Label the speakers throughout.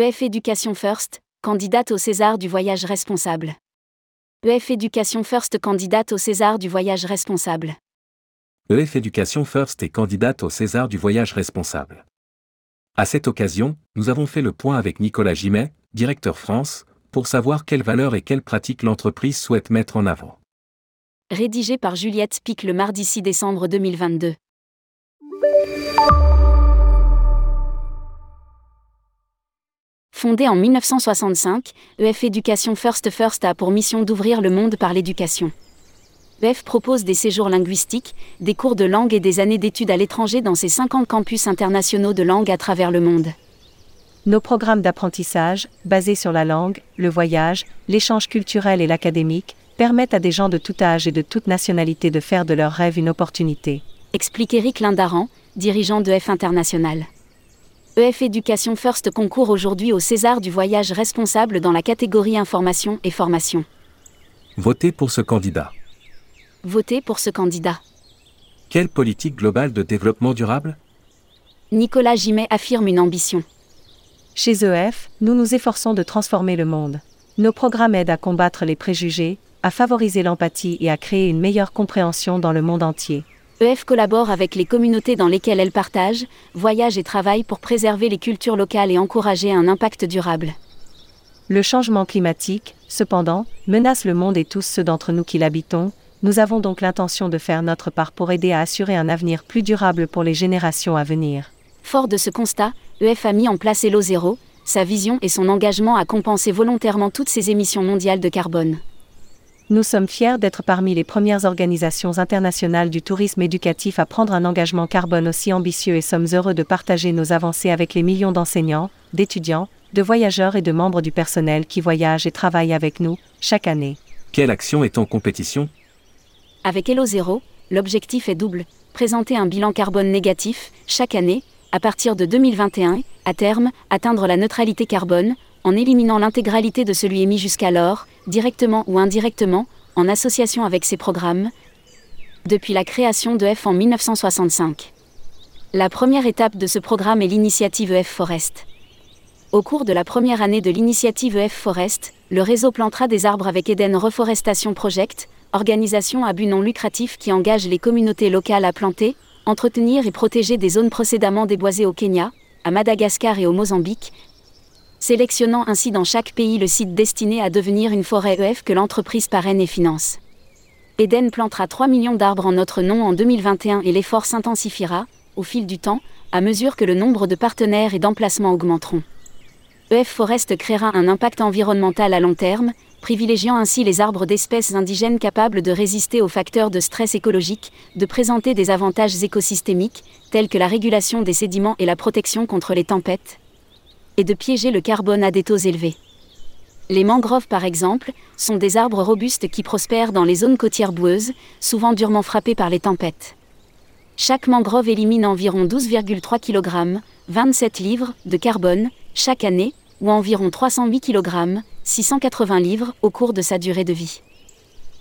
Speaker 1: EF Education First, candidate au César du voyage responsable. EF Education First candidate au César du voyage responsable.
Speaker 2: EF Education First est candidate au César du voyage responsable. À cette occasion, nous avons fait le point avec Nicolas Gimet, directeur France, pour savoir quelles valeurs et quelles pratiques l'entreprise souhaite mettre en avant.
Speaker 1: Rédigé par Juliette Spic le mardi 6 décembre 2022. Fondée en 1965, EF Education First First a pour mission d'ouvrir le monde par l'éducation. EF propose des séjours linguistiques, des cours de langue et des années d'études à l'étranger dans ses 50 campus internationaux de langue à travers le monde.
Speaker 3: Nos programmes d'apprentissage, basés sur la langue, le voyage, l'échange culturel et l'académique, permettent à des gens de tout âge et de toute nationalité de faire de leurs rêves une opportunité.
Speaker 1: Explique Eric Lindaran, dirigeant de F International. EF Education First concourt aujourd'hui au César du voyage responsable dans la catégorie information et formation.
Speaker 2: Votez pour ce candidat.
Speaker 1: Votez pour ce candidat.
Speaker 2: Quelle politique globale de développement durable?
Speaker 1: Nicolas Gimet affirme une ambition.
Speaker 3: Chez EF, nous nous efforçons de transformer le monde. Nos programmes aident à combattre les préjugés, à favoriser l'empathie et à créer une meilleure compréhension dans le monde entier.
Speaker 1: EF collabore avec les communautés dans lesquelles elle partage, voyage et travaille pour préserver les cultures locales et encourager un impact durable.
Speaker 3: Le changement climatique, cependant, menace le monde et tous ceux d'entre nous qui l'habitons, nous avons donc l'intention de faire notre part pour aider à assurer un avenir plus durable pour les générations à venir.
Speaker 1: Fort de ce constat, EF a mis en place Hello Zéro, sa vision et son engagement à compenser volontairement toutes ses émissions mondiales de carbone.
Speaker 3: Nous sommes fiers d'être parmi les premières organisations internationales du tourisme éducatif à prendre un engagement carbone aussi ambitieux et sommes heureux de partager nos avancées avec les millions d'enseignants, d'étudiants, de voyageurs et de membres du personnel qui voyagent et travaillent avec nous, chaque année.
Speaker 2: Quelle action est en compétition?
Speaker 1: Avec Hello Zéro, l'objectif est double présenter un bilan carbone négatif, chaque année, à partir de 2021, à terme, atteindre la neutralité carbone, en éliminant l'intégralité de celui émis jusqu'alors, directement ou indirectement, en association avec ces programmes, depuis la création de en 1965. La première étape de ce programme est l'initiative EF Forest. Au cours de la première année de l'initiative EF Forest, le réseau plantera des arbres avec Eden Reforestation Project, organisation à but non lucratif qui engage les communautés locales à planter, entretenir et protéger des zones précédemment déboisées au Kenya, à Madagascar et au Mozambique, sélectionnant ainsi dans chaque pays le site destiné à devenir une forêt EF que l'entreprise parraine et finance. Eden plantera 3 millions d'arbres en notre nom en 2021 et l'effort s'intensifiera, au fil du temps, à mesure que le nombre de partenaires et d'emplacements augmenteront. EF Forest créera un impact environnemental à long terme, privilégiant ainsi les arbres d'espèces indigènes capables de résister aux facteurs de stress écologique, de présenter des avantages écosystémiques, tels que la régulation des sédiments et la protection contre les tempêtes, et de piéger le carbone à des taux élevés. Les mangroves, par exemple, sont des arbres robustes qui prospèrent dans les zones côtières boueuses, souvent durement frappées par les tempêtes. Chaque mangrove élimine environ 12,3 kg, 27 livres, de carbone, chaque année, ou environ 308 kg, 680 livres, au cours de sa durée de vie.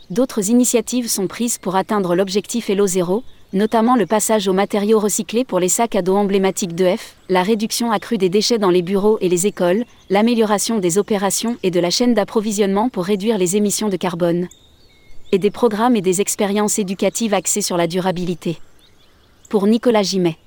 Speaker 1: D'autres initiatives sont prises pour atteindre l'objectif Hello Zéro, notamment le passage aux matériaux recyclés pour les sacs à dos emblématiques d'EF, la réduction accrue des déchets dans les bureaux et les écoles, l'amélioration des opérations et de la chaîne d'approvisionnement pour réduire les émissions de carbone, et des programmes et des expériences éducatives axées sur la durabilité. Pour Nicolas Gimet.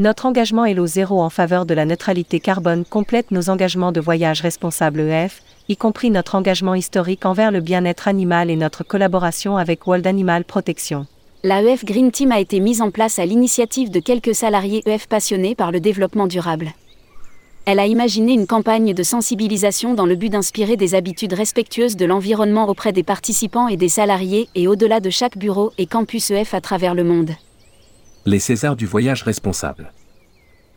Speaker 3: Notre engagement Hello Zéro en faveur de la neutralité carbone complète nos engagements de voyage responsable EF, y compris notre engagement historique envers le bien-être animal et notre collaboration avec World Animal Protection.
Speaker 1: La EF Green Team a été mise en place à l'initiative de quelques salariés EF passionnés par le développement durable. Elle a imaginé une campagne de sensibilisation dans le but d'inspirer des habitudes respectueuses de l'environnement auprès des participants et des salariés et au-delà de chaque bureau et campus EF à travers le monde.
Speaker 2: Les Césars du voyage responsable.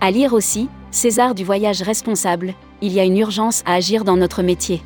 Speaker 1: À lire aussi, César du voyage responsable, il y a une urgence à agir dans notre métier.